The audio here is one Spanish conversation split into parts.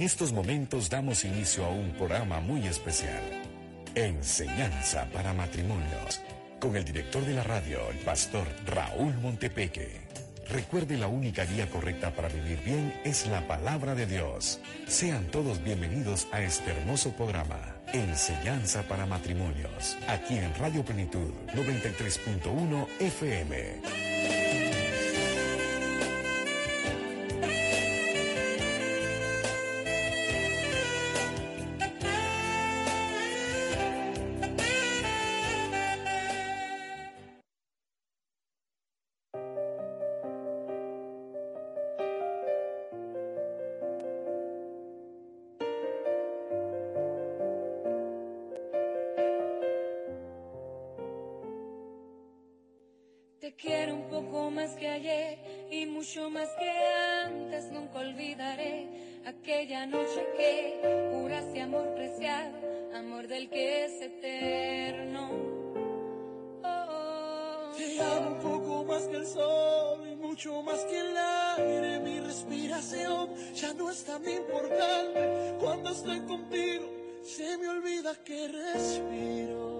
En estos momentos damos inicio a un programa muy especial. Enseñanza para matrimonios. Con el director de la radio, el pastor Raúl Montepeque. Recuerde la única guía correcta para vivir bien es la palabra de Dios. Sean todos bienvenidos a este hermoso programa. Enseñanza para matrimonios. Aquí en Radio Plenitud 93.1 FM. Quiero un poco más que ayer y mucho más que antes. Nunca olvidaré aquella noche que juraste amor preciado, amor del que es eterno. Oh, un poco más que el sol y mucho más que el aire. Mi respiración ya no es tan importante. Cuando estoy contigo, se me olvida que respiro.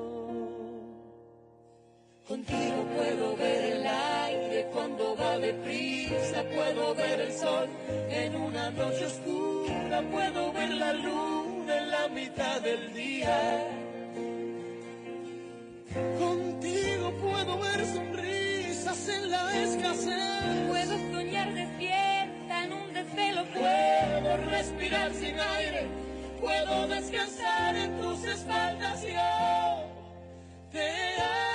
Contigo puedo ver el aire cuando va deprisa, puedo ver el sol. En una noche oscura, puedo ver la luna en la mitad del día. Contigo puedo ver sonrisas en la escasez, puedo soñar despierta en un desvelo, puedo respirar sin aire, puedo descansar en tus espaldas, yo te amo.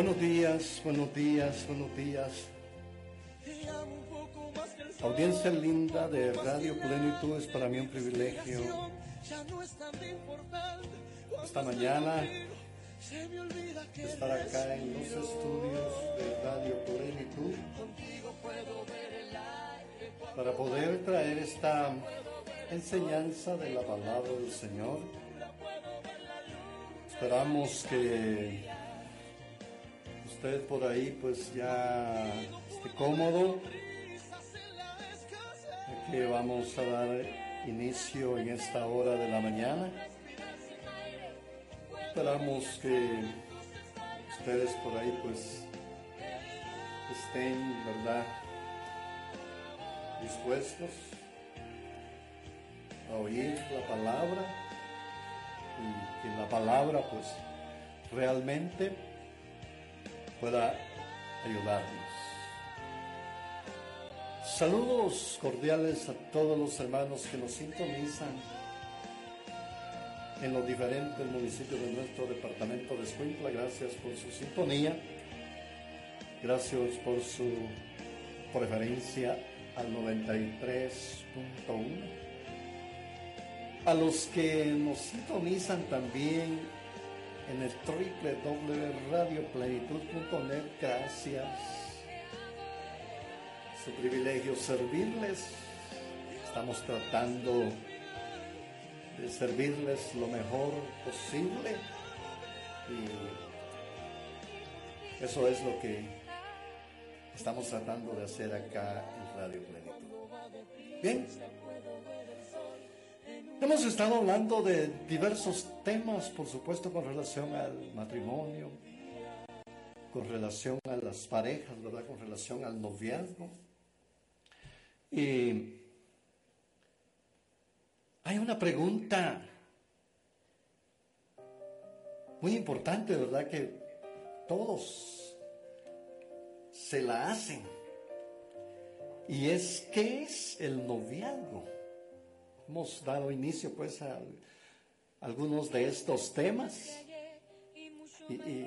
Buenos días, buenos días, buenos días. Audiencia linda de Radio Plenitud, es para mí un privilegio. Esta mañana estar acá en los estudios de Radio Plenitud para poder traer esta enseñanza de la palabra del Señor. Esperamos que usted por ahí pues ya esté cómodo, que vamos a dar inicio en esta hora de la mañana. Esperamos que ustedes por ahí pues estén, ¿verdad? Dispuestos a oír la palabra y que la palabra pues realmente pueda ayudarnos. Saludos cordiales a todos los hermanos que nos sintonizan en los diferentes municipios de nuestro departamento de Escuintla. Gracias por su sintonía. Gracias por su preferencia al 93.1. A los que nos sintonizan también en el www.radioplenitud.net. Gracias. Su privilegio servirles. Estamos tratando de servirles lo mejor posible. Y eso es lo que estamos tratando de hacer acá en Radio Plenitud. Bien. Hemos estado hablando de diversos temas, por supuesto, con relación al matrimonio, con relación a las parejas, ¿verdad? Con relación al noviazgo. Y hay una pregunta muy importante, ¿verdad? Que todos se la hacen. Y es, ¿qué es el noviazgo? Hemos dado inicio pues a algunos de estos temas. Y,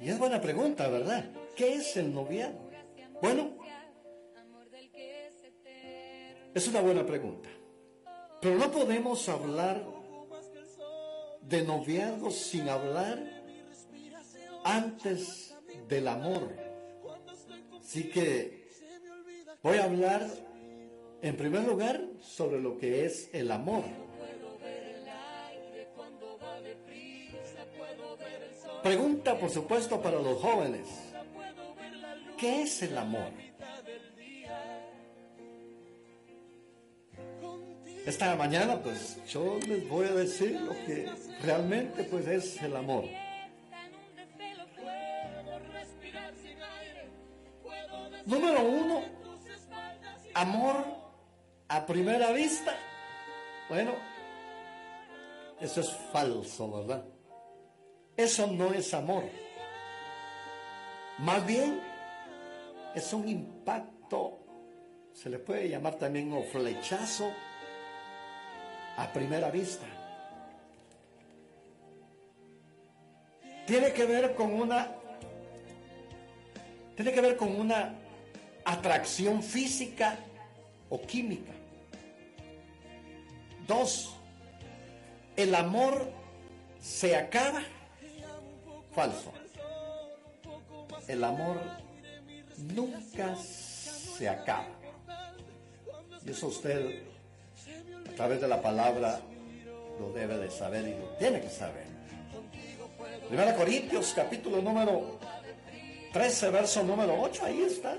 es buena pregunta, ¿verdad? ¿Qué es el noviazgo? Bueno, Es una buena pregunta. Pero no podemos hablar de noviazgo sin hablar antes del amor. Así que voy a hablar en primer lugar sobre lo que es el amor. Pregunta, por supuesto, para los jóvenes. ¿Qué es el amor? Esta mañana, pues yo les voy a decir lo que realmente pues es el amor. Número uno, amor a primera vista. Bueno, eso es falso, ¿verdad? Eso no es amor. Más bien, es un impacto, se le puede llamar también un flechazo a primera vista. Tiene que ver con una tiene que ver con una atracción física o química. Dos, el amor se acaba. Falso. El amor nunca se acaba. Y eso usted, a través de la palabra, lo debe de saber y lo tiene que saber. Primera Corintios, capítulo número 13, verso número 8, ahí está.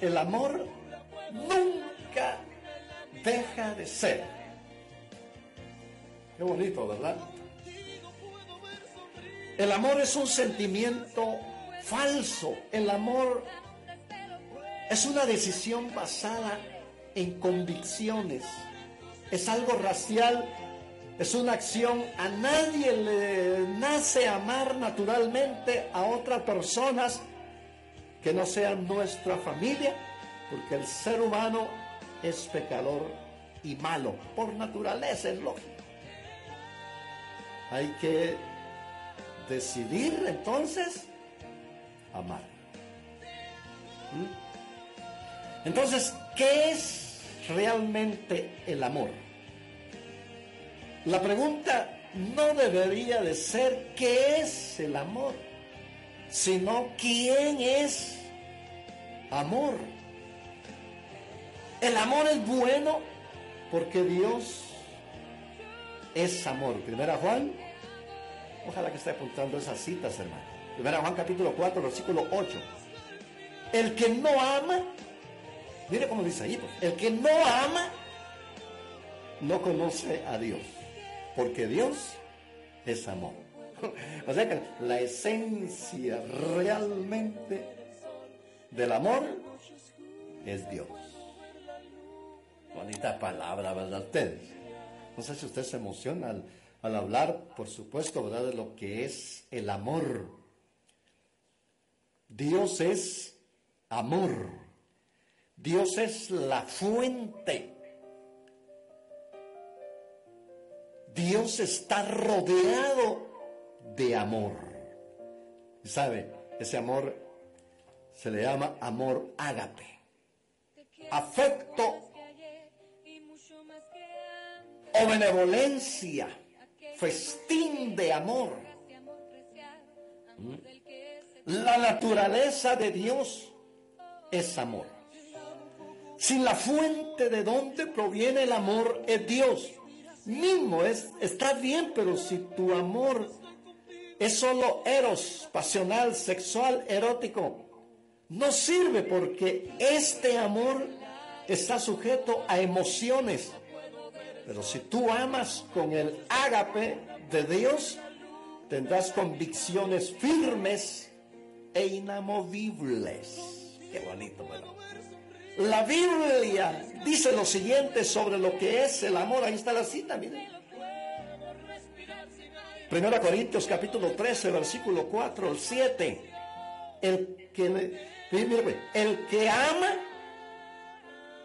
El amor nunca deja de ser. Bonito, ¿verdad? El amor es un sentimiento falso. El amor es una decisión basada en convicciones. Es algo racial. Es una acción. A nadie le nace amar naturalmente a otras personas que no sean nuestra familia, porque el ser humano es pecador y malo. Por naturaleza es lógico. Hay que decidir entonces amar. ¿Mm? Entonces, ¿qué es realmente el amor? La pregunta no debería de ser qué es el amor, sino quién es amor. El amor es bueno porque Dios es amor. Primera Juan, ojalá que esté apuntando esas citas, hermano. Primera Juan capítulo 4, versículo 8. El que no ama, mire cómo dice ahí, pues, el que no ama no conoce a Dios, porque Dios es amor. O sea que la esencia realmente del amor es Dios. Bonita palabra, ¿verdad ustedes? No sé si usted se emociona al hablar, por supuesto, ¿verdad? De lo que es el amor. Dios es amor. Dios es la fuente. Dios está rodeado de amor. Sabe, ese amor se le llama amor ágape. Afecto o benevolencia, festín de amor. La naturaleza de Dios es amor. Si la fuente de donde proviene el amor es Dios mismo, es, está bien, pero si tu amor es solo eros, pasional, sexual, erótico, no sirve porque este amor está sujeto a emociones. Pero si tú amas con el ágape de Dios, tendrás convicciones firmes e inamovibles. Qué bonito, bueno. La Biblia dice lo siguiente sobre lo que es el amor. Ahí está la cita, miren. Primera Corintios capítulo 13, versículo 4 al 7. El que, el que ama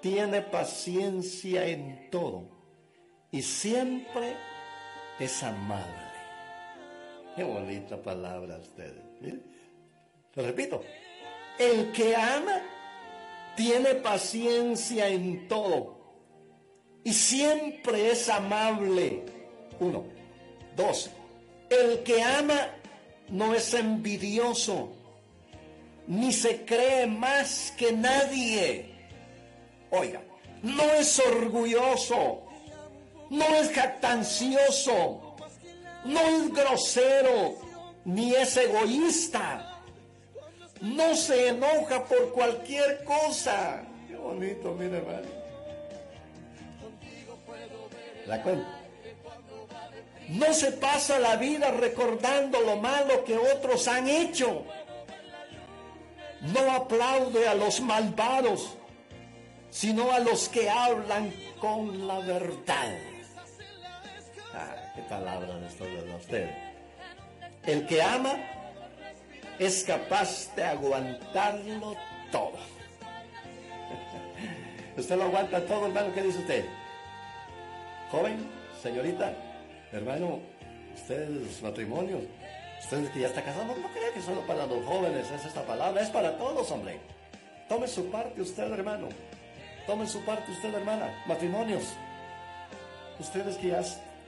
tiene paciencia en todo y siempre es amable. Qué bonita palabra ustedes. Lo repito. El que ama tiene paciencia en todo y siempre es amable. Uno. Dos. El que ama no es envidioso, ni se cree más que nadie. Oiga, no es orgulloso, no es jactancioso, no es grosero, ni es egoísta. No se enoja por cualquier cosa. Qué bonito, mire, hermano. ¿La cuenta? No se pasa la vida recordando lo malo que otros han hecho. No aplaude a los malvados, sino a los que hablan con la verdad. Ah, qué palabra de usted. El que ama es capaz de aguantarlo todo. ¿Usted lo aguanta todo, hermano? ¿Qué dice usted? Joven, señorita, hermano, ustedes matrimonios, ustedes que ya está casado, no crean que solo para los jóvenes es esta palabra, es para todos, hombre. Tome su parte usted, hermano. Tome su parte usted, hermana. Matrimonios. Ustedes que ya,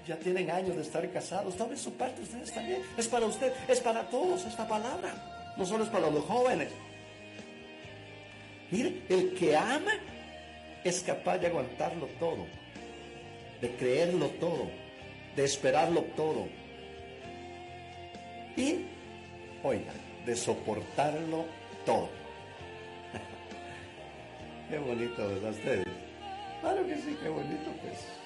ya tienen años de estar casados, tome su parte ustedes también. Es para usted, es para todos esta palabra. No solo es para los jóvenes. Mire, el que ama es capaz de aguantarlo todo, de creerlo todo, de esperarlo todo. Y, oiga, de soportarlo todo. qué bonito, ¿verdad ustedes? Claro que sí, qué bonito, pues.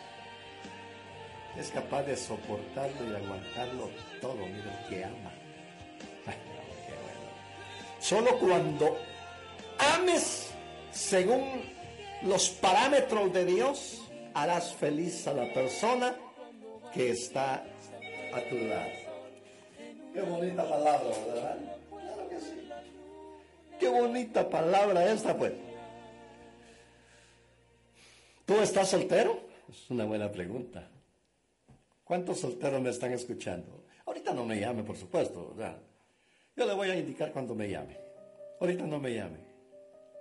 Es capaz de soportarlo y aguantarlo todo, mira que ama. Solo cuando ames según los parámetros de Dios, harás feliz a la persona que está a tu lado. Qué bonita palabra, ¿verdad? Claro que sí. Qué bonita palabra esta, pues. ¿Tú estás soltero? Es una buena pregunta. ¿Cuántos solteros me están escuchando? Ahorita no me llame, por supuesto, ¿verdad? Yo le voy a indicar cuando me llame. Ahorita no me llame.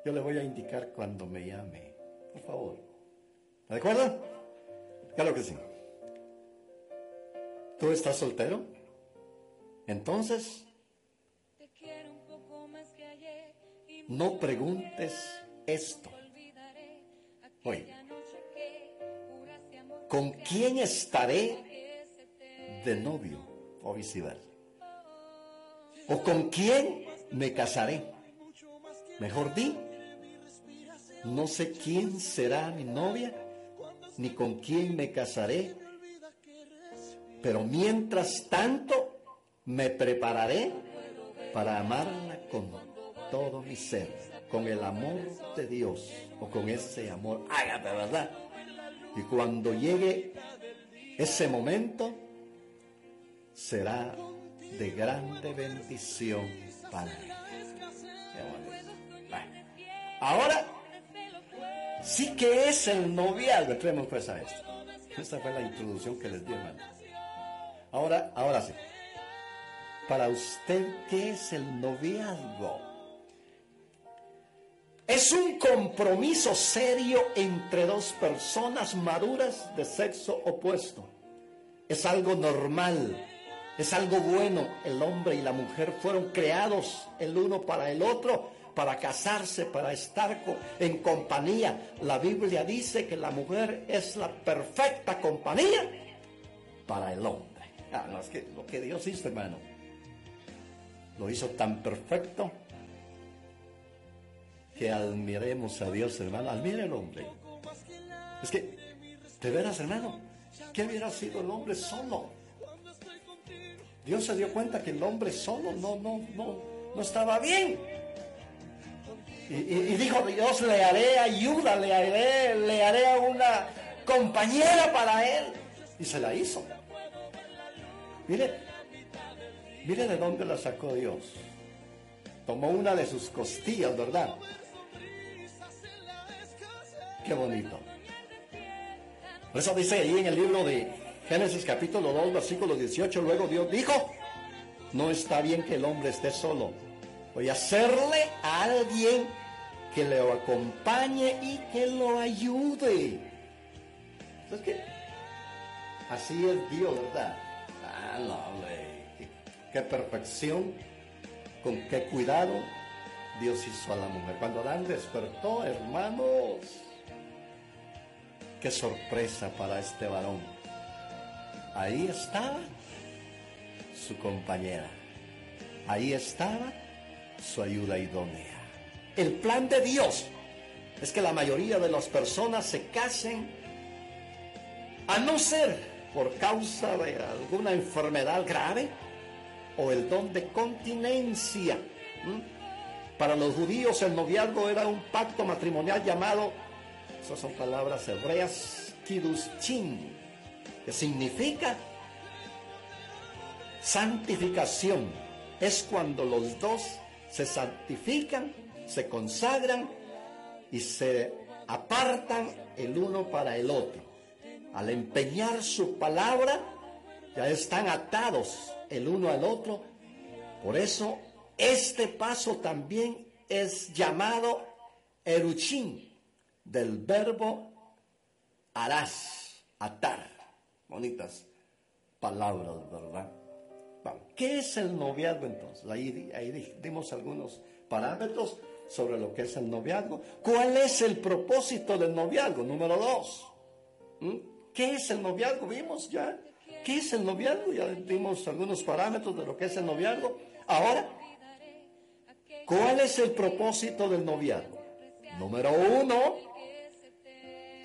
Yo le voy a indicar cuando me llame. Por favor. ¿De acuerdo? Claro que sí. ¿Tú estás soltero? Entonces, no preguntes esto. Oye, ¿con quién estaré de novio o viceversa? ¿O con quién me casaré? Mejor di, no sé quién será mi novia, ni con quién me casaré, pero mientras tanto me prepararé para amarla con todo mi ser, con el amor de Dios o con ese amor hágate, ¿verdad? Y cuando llegue ese momento, será de grande bendición para mí. Ahora, sí que es el noviazgo. Entremos pues a esto. Esta fue la introducción que les di, hermano. Ahora, ahora sí. Para usted, ¿qué es el noviazgo? Es un compromiso serio entre dos personas maduras de sexo opuesto. Es algo normal, es algo bueno. El hombre y la mujer fueron creados el uno para el otro para casarse, para estar en compañía. La Biblia dice que la mujer es la perfecta compañía para el hombre. Ah, que lo que Dios hizo, hermano, lo hizo tan perfecto que admiremos a Dios, hermano. Admire el hombre. Es que, de veras, hermano, ¿qué hubiera sido el hombre solo? Dios se dio cuenta que el hombre solo no, no, no, no estaba bien. Y, dijo Dios, le haré ayuda, le haré, le haré una compañera para él. Y se la hizo. Mire, mire de dónde la sacó Dios. Tomó una de sus costillas, ¿verdad? Qué bonito. Por eso dice ahí en el libro de Génesis capítulo 2, versículo 18, luego Dios dijo, no está bien que el hombre esté solo Voy a hacerle a alguien que le acompañe y que lo ayude. Es que así es Dios, ¿verdad? Ah, qué, qué perfección, con qué cuidado Dios hizo a la mujer. Cuando Adán despertó, hermanos, qué sorpresa para este varón. Ahí estaba su compañera. Ahí estaba su ayuda idónea. El plan de Dios es que la mayoría de las personas se casen a no ser por causa de alguna enfermedad grave o el don de continencia. Para los judíos el noviazgo era un pacto matrimonial llamado, esas son palabras hebreas, chin, que significa santificación. Es cuando los dos se santifican, se consagran y se apartan el uno para el otro. Al empeñar su palabra, ya están atados el uno al otro. Por eso este paso también es llamado eruchín, del verbo harás, atar. Bonitas palabras, ¿verdad? ¿Qué es el noviazgo entonces? Ahí, ahí dimos algunos parámetros sobre lo que es el noviazgo. ¿Cuál es el propósito del noviazgo? Número dos. ¿Qué es el noviazgo? Vimos ya. ¿Qué es el noviazgo? Ya dimos algunos parámetros de lo que es el noviazgo. Ahora, ¿cuál es el propósito del noviazgo? Número uno,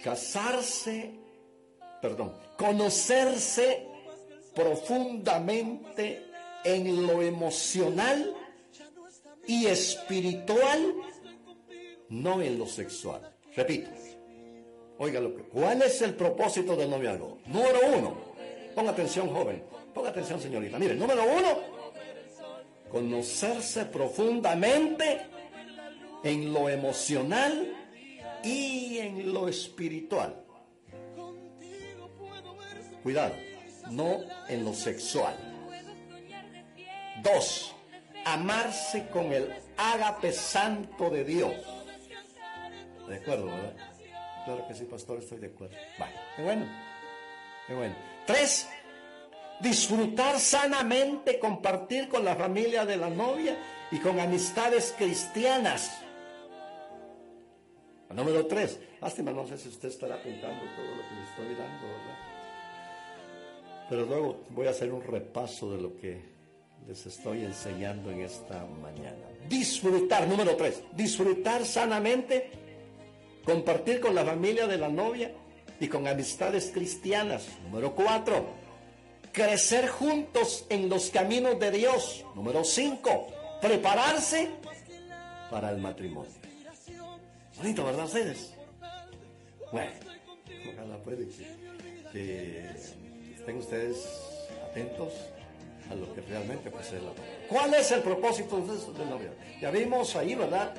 casarse, perdón, conocerse profundamente en lo emocional y espiritual, no en lo sexual. Repito, oiga lo que, ¿cuál es el propósito del noviazgo? Número uno, ponga atención joven, ponga atención señorita, mire, número uno, conocerse profundamente en lo emocional y en lo espiritual. Cuidado, no en lo sexual. Dos, amarse con el ágape santo de Dios. ¿De acuerdo, verdad? Claro que sí, pastor, estoy de acuerdo. Vale, qué bueno. Bueno. Tres, disfrutar sanamente, compartir con la familia de la novia y con amistades cristianas. Número tres, lástima, no sé si usted estará apuntando todo lo que le estoy dando, ¿verdad? Pero luego voy a hacer un repaso de lo que les estoy enseñando en esta mañana. Disfrutar, número tres, disfrutar sanamente, compartir con la familia de la novia y con amistades cristianas. Número cuatro, crecer juntos en los caminos de Dios. Número cinco, prepararse para el matrimonio. Bonito, ¿verdad ustedes? Bueno, ojalá puede que estén ustedes atentos a lo que realmente pues es la ¿Cuál es el propósito del noviazgo? Ya vimos ahí, ¿verdad?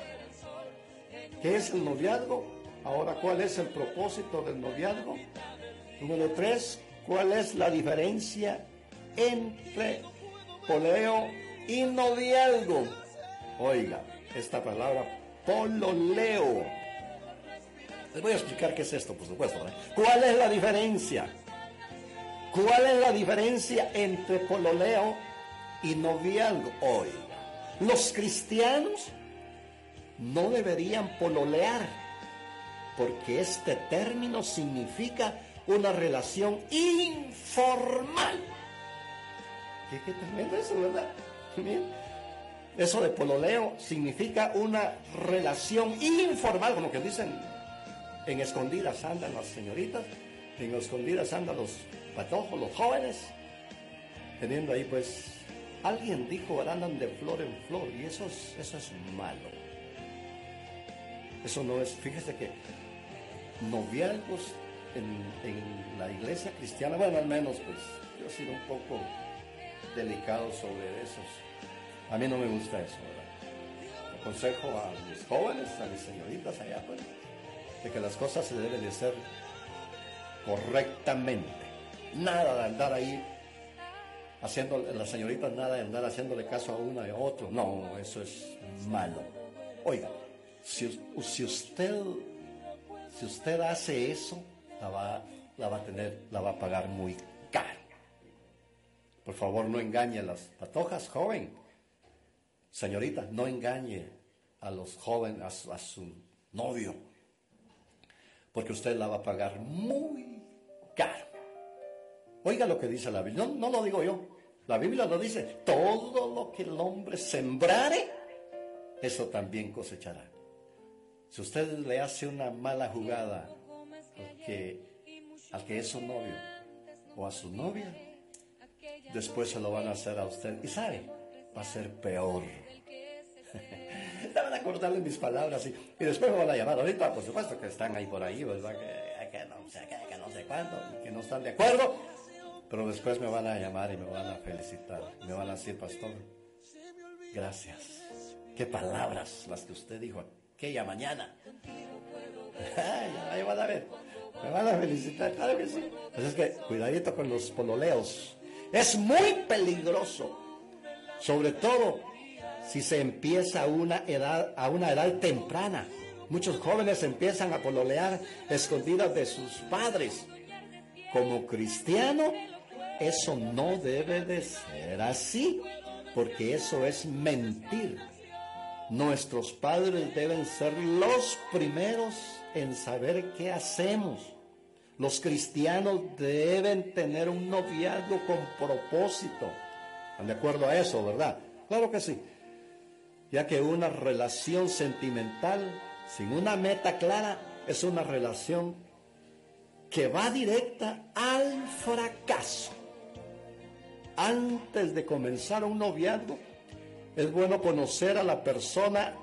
¿Qué es el noviazgo? Ahora, ¿cuál es el propósito del noviazgo? Número tres, ¿cuál es la diferencia entre poleo y noviazgo? Oiga, esta palabra pololeo. Les voy a explicar qué es esto, por supuesto. ¿Cuál es la diferencia? ¿Cuál es la diferencia entre pololeo y noviazgo? Oiga, los cristianos no deberían pololear, porque este término significa una relación informal. ¿Qué, qué tremendo eso, verdad? Eso de pololeo significa una relación informal, como que dicen, en escondidas andan las señoritas, en escondidas andan los patojos, los jóvenes, teniendo ahí pues, alguien dijo, andan de flor en flor, y eso es, eso es malo. Eso no es, fíjese que noviazgos en, en la iglesia cristiana, bueno, al menos pues yo he sido un poco delicado sobre esos. A mí no me gusta eso, ¿verdad? Aconsejo a mis jóvenes, a mis señoritas allá, pues, de que las cosas se deben de hacer correctamente. Nada de andar ahí haciendo, las señoritas nada de andar haciéndole caso a una y a otro. No, eso es malo. Oiga, si, si usted si usted hace eso, la va, la va a tener, la va a pagar muy caro. Por favor, no engañe a las patojas, joven. Señorita, no engañe a los jóvenes, a su, novio, porque usted la va a pagar muy caro. Oiga lo que dice la Biblia, no, no lo digo yo, la Biblia lo dice, todo lo que el hombre sembrare, eso también cosechará. Si usted le hace una mala jugada al que, al que es su novio o a su novia, después se lo van a hacer a usted. Y sabe, va a ser peor. van a cortarle mis palabras y, después me van a llamar. Ahorita, por supuesto, que están ahí por ahí, ¿verdad? Que, no, sé, que, no sé cuándo, que no están de acuerdo. Pero después me van a llamar y me van a felicitar. Me van a decir, pastor, gracias. Qué palabras las que usted dijo aquella mañana. ahí van a ver. Me van a felicitar, claro que sí. Así es que cuidadito con los pololeos. Es muy peligroso. Sobre todo si se empieza a una edad, a una edad temprana. Muchos jóvenes empiezan a pololear escondidas de sus padres. Como cristiano, eso no debe de ser así, porque eso es mentir. Nuestros padres deben ser los primeros en saber qué hacemos. Los cristianos deben tener un noviazgo con propósito. ¿Están de acuerdo a eso, verdad? Claro que sí. Ya que una relación sentimental sin una meta clara es una relación que va directa al fracaso. Antes de comenzar un noviazgo, es bueno conocer a la persona,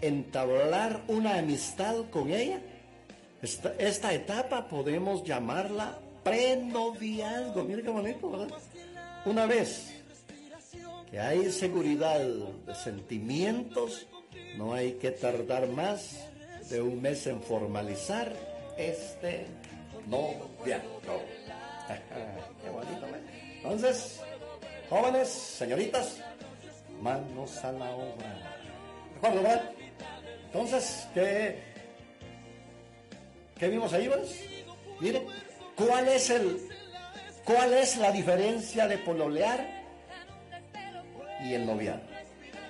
entablar una amistad con ella. Esta, etapa podemos llamarla prenoviazgo. Mire qué bonito, ¿verdad? Una vez que hay seguridad de sentimientos, no hay que tardar más de un mes en formalizar este noviazgo. qué bonito, Entonces, jóvenes, señoritas, manos a la obra. ¿De acuerdo, verdad? Entonces, ¿qué, ¿qué vimos ahí, pues? Mire, ¿cuál es el, cuál es la diferencia de pololear y el noviazgo?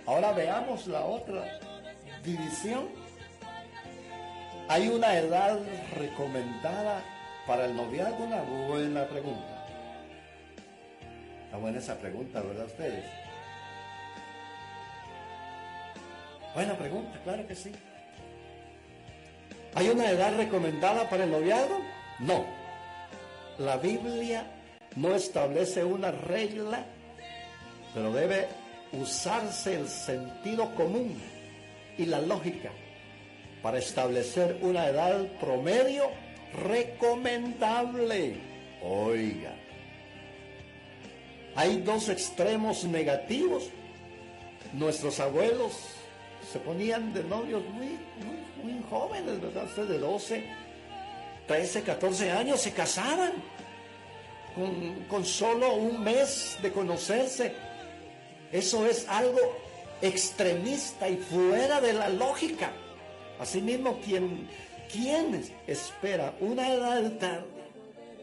Ahora veamos la otra división. Hay una edad recomendada para el noviazgo, una buena pregunta. Está buena esa pregunta, ¿verdad ustedes? Buena pregunta, claro que sí. ¿Hay una edad recomendada para el noviazgo? No. La Biblia no establece una regla, pero debe usarse el sentido común y la lógica para establecer una edad promedio recomendable. Oiga, hay dos extremos negativos. Nuestros abuelos se ponían de novios muy, muy, jóvenes, ¿verdad? De 12, 13, 14 años se casaban con, con solo un mes de conocerse. Eso es algo extremista y fuera de la lógica. Asimismo, quien, ¿quién espera una edad tarde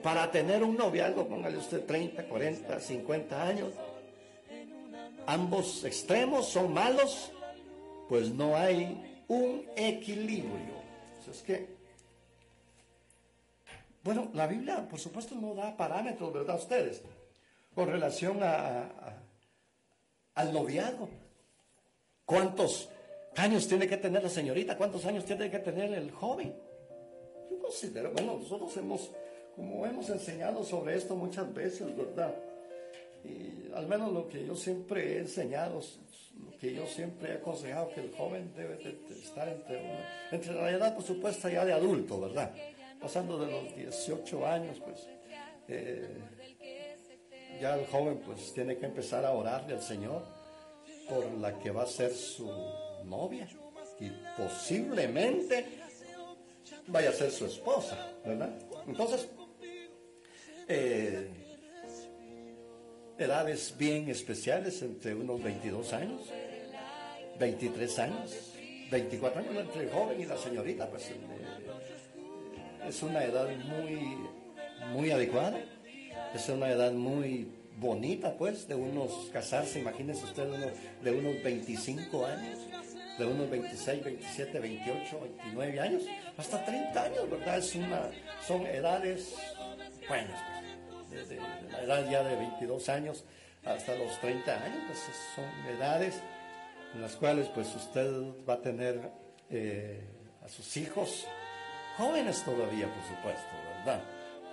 para tener un noviazgo, póngale usted 30, 40, 50 años? Ambos extremos son malos pues no hay un equilibrio. es que, bueno, la Biblia, por supuesto, no da parámetros, ¿verdad? Ustedes, con relación a, al noviazgo. ¿Cuántos años tiene que tener la señorita? ¿Cuántos años tiene que tener el joven? Yo considero, bueno, nosotros hemos, como hemos enseñado sobre esto muchas veces, ¿verdad? Y al menos lo que yo siempre he enseñado que yo siempre he aconsejado que el joven debe estar entre, entre la edad, por supuesto, ya de adulto, ¿verdad? Pasando de los 18 años, pues eh, ya el joven pues tiene que empezar a orarle al Señor por la que va a ser su novia y posiblemente vaya a ser su esposa, ¿verdad? Entonces, eh, edades bien especiales entre unos 22 años 23 años, 24 años entre el joven y la señorita, pues es una edad muy, muy adecuada, es una edad muy bonita, pues, de unos casarse, imagínense usted, de unos 25 años, de unos 26, 27, 28, 29 años, hasta 30 años, ¿verdad? Es una, son edades buenas, desde la edad ya de 22 años hasta los 30 años, pues son edades en las cuales pues usted va a tener eh, a sus hijos jóvenes todavía, por supuesto, ¿verdad?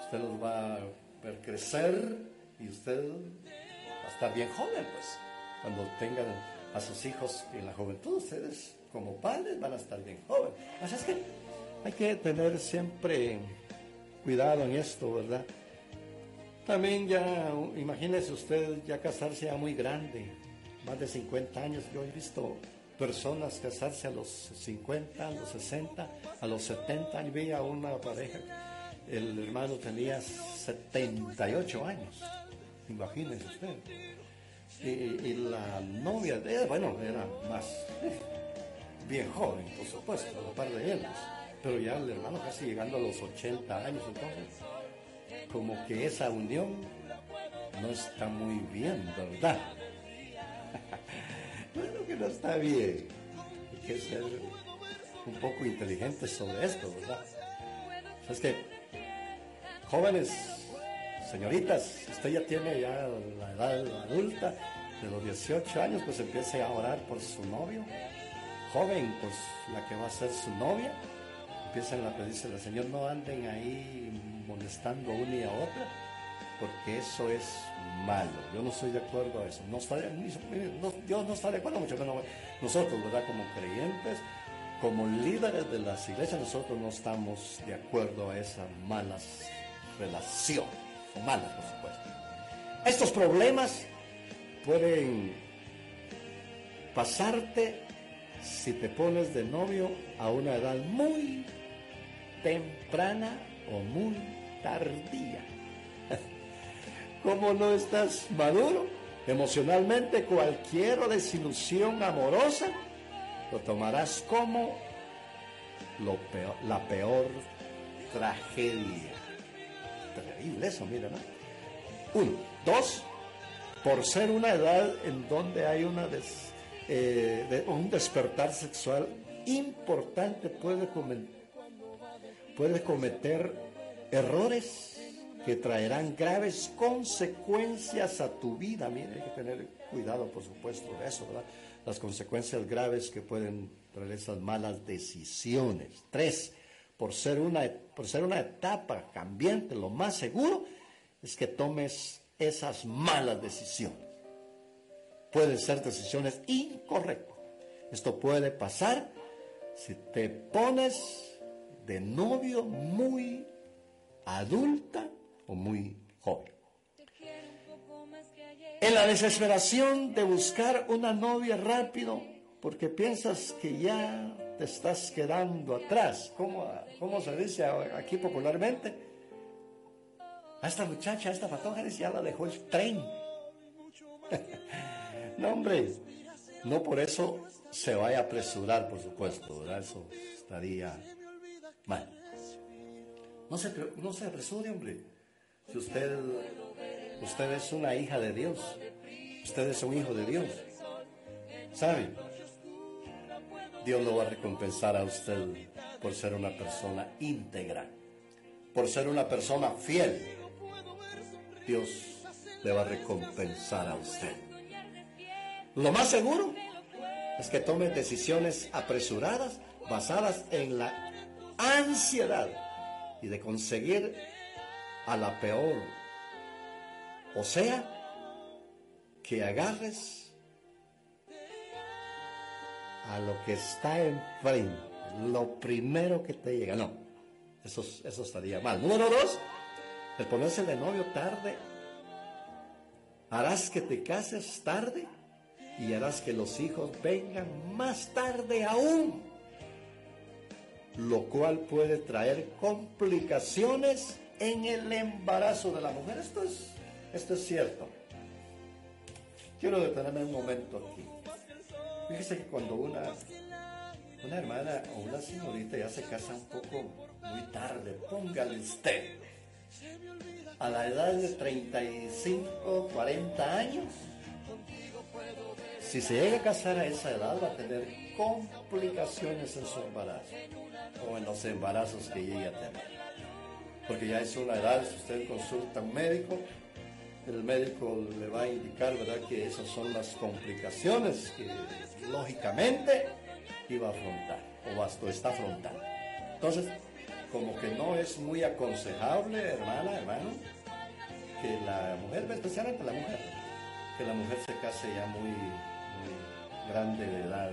Usted los va a ver crecer y usted va a estar bien joven, pues. Cuando tengan a sus hijos en la juventud, ustedes como padres van a estar bien jóvenes. Así es que hay que tener siempre cuidado en esto, ¿verdad? También ya, imagínese usted ya casarse ya muy grande, más de 50 años. Yo he visto personas casarse a los 50, a los 60, a los 70. Y veía una pareja, el hermano tenía 78 años, imagínese usted. Y, la novia de él, bueno, era más bien joven, por supuesto, a la par de él. Pero ya el hermano casi llegando a los 80 años, entonces, como que esa unión no está muy bien, ¿verdad? bueno, que no está bien. Hay que ser un poco inteligentes sobre esto, ¿verdad? Es que, jóvenes, señoritas, usted ya tiene ya la edad adulta, de los 18 años, pues empiece a orar por su novio. Joven, pues la que va a ser su novia, empiezan a pedirse al Señor, no anden ahí molestando a una y a otra, porque eso es malo. Yo no estoy de acuerdo a eso. Dios no está de acuerdo mucho menos nosotros, ¿verdad? Como creyentes, como líderes de las iglesias, nosotros no estamos de acuerdo a esas malas relaciones. Malas, por supuesto. Estos problemas pueden pasarte si te pones de novio a una edad muy temprana o muy tardía. Como no estás maduro emocionalmente, cualquier desilusión amorosa lo tomarás como lo peor, la peor tragedia. Terrible eso, mira, ¿no? Uno. Dos, por ser una edad en donde hay una eh, un despertar sexual importante, puede comentar puedes cometer errores que traerán graves consecuencias a tu vida. Mira, hay que tener cuidado, por supuesto, de eso, ¿verdad? Las consecuencias graves que pueden traer esas malas decisiones. Tres, por ser una, por ser una etapa cambiante, lo más seguro es que tomes esas malas decisiones. Pueden ser decisiones incorrectas. Esto puede pasar si te pones de novio muy adulta o muy joven. En la desesperación de buscar una novia rápido, porque piensas que ya estás quedando atrás, ¿cómo, cómo se dice aquí popularmente? A esta muchacha, a esta patoja, ya la dejó el tren. no, hombre, no por eso se vaya a apresurar, por supuesto. Eso estaría Mal. No se, no se apresure, hombre. Si usted, usted es una hija de Dios, usted es un hijo de Dios, ¿sabe? Dios lo va a recompensar a usted por ser una persona íntegra, por ser una persona fiel. Dios le va a recompensar a usted. Lo más seguro es que tome decisiones apresuradas basadas en la ansiedad y de conseguir a la peor. O sea, que agarres a lo que está enfrente, lo primero que te llega. No, eso, estaría mal. Número dos, el ponerse de novio tarde harás que te cases tarde y harás que los hijos vengan más tarde aún lo cual puede traer complicaciones en el embarazo de la mujer. Esto es, esto es cierto. Quiero detenerme un momento aquí. Fíjese que cuando una, una hermana o una señorita ya se casa un poco muy tarde, póngale usted. A la edad de 35, 40 años, si se llega a casar a esa edad va a tener complicaciones en su embarazo o en los embarazos que llegue a tener. Porque ya es una edad, si usted consulta a un médico, el médico le va a indicar, ¿verdad?, que esas son las complicaciones que lógicamente iba a afrontar o está afrontando. Entonces, como que no es muy aconsejable, hermana, hermano, que la mujer, especialmente la mujer, que la mujer se case ya muy, muy grande de edad.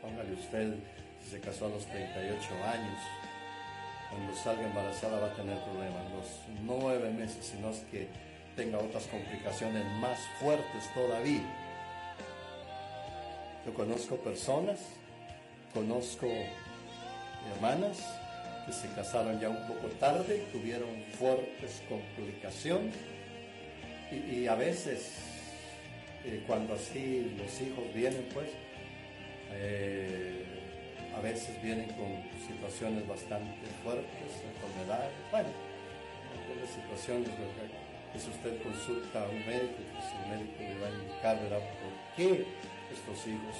Póngale usted, si se casó a los 38 años, cuando salga embarazada va a tener problemas, los nueve meses, sino es que tenga otras complicaciones más fuertes todavía. Yo conozco personas, conozco hermanas que se casaron ya un poco tarde, tuvieron fuertes complicaciones y, a veces eh, cuando así los hijos vienen pues eh, a veces vienen con situaciones bastante fuertes, enfermedades, bueno, algunas situaciones que si usted consulta a un médico, pues el médico le va a indicar por qué estos hijos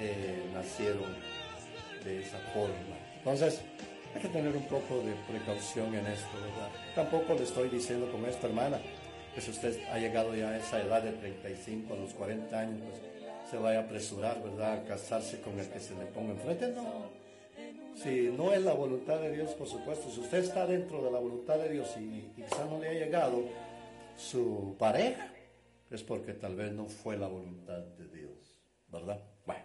eh, nacieron de esa forma. Entonces, hay que tener un poco de precaución en esto, ¿verdad? Tampoco le estoy diciendo con esto, hermana, que si usted ha llegado ya a esa edad de 35 a los 40 años, pues se vaya a apresurar, ¿verdad?, a casarse con el que se le ponga enfrente. No. Si no es la voluntad de Dios, por supuesto, si usted está dentro de la voluntad de Dios y, quizá no le ha llegado su pareja, es porque tal vez no fue la voluntad de Dios, ¿verdad? Bueno,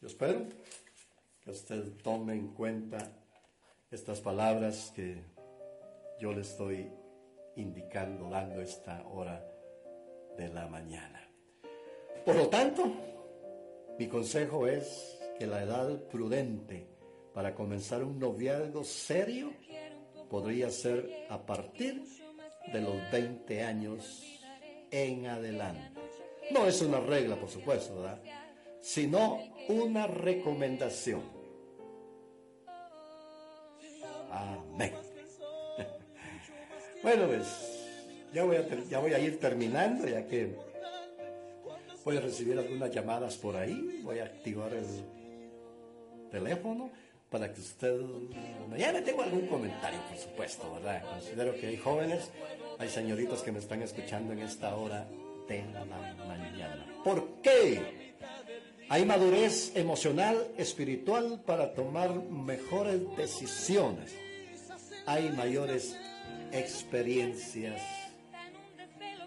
yo espero que usted tome en cuenta estas palabras que yo le estoy indicando, dando esta hora de la mañana. Por lo tanto, mi consejo es que la edad prudente para comenzar un noviazgo serio podría ser a partir de los 20 años en adelante. No es una regla, por supuesto, ¿verdad? Sino una recomendación. Amén. bueno, pues ya voy, a, ya voy a ir terminando, ya que voy a recibir algunas llamadas por ahí, voy a activar el teléfono para que usted... Ya me tengo algún comentario, por supuesto, ¿verdad? Considero que hay jóvenes, hay señoritos que me están escuchando en esta hora de la mañana. ¿Por qué? Hay madurez emocional, espiritual para tomar mejores decisiones. Hay mayores experiencias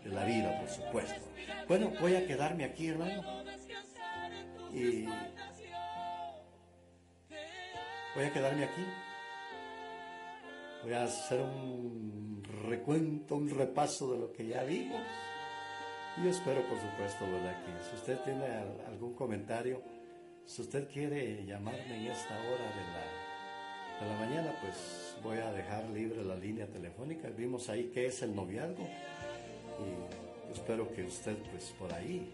de la vida, por supuesto. Bueno, voy a quedarme aquí, hermano. Y voy a quedarme aquí. Voy a hacer un recuento, un repaso de lo que ya vimos. Y espero, por supuesto, ¿verdad? Que si usted tiene algún comentario, si usted quiere llamarme en esta hora de la, de la mañana, pues voy a dejar libre la línea telefónica. Vimos ahí qué es el noviazgo y espero que usted, pues por ahí,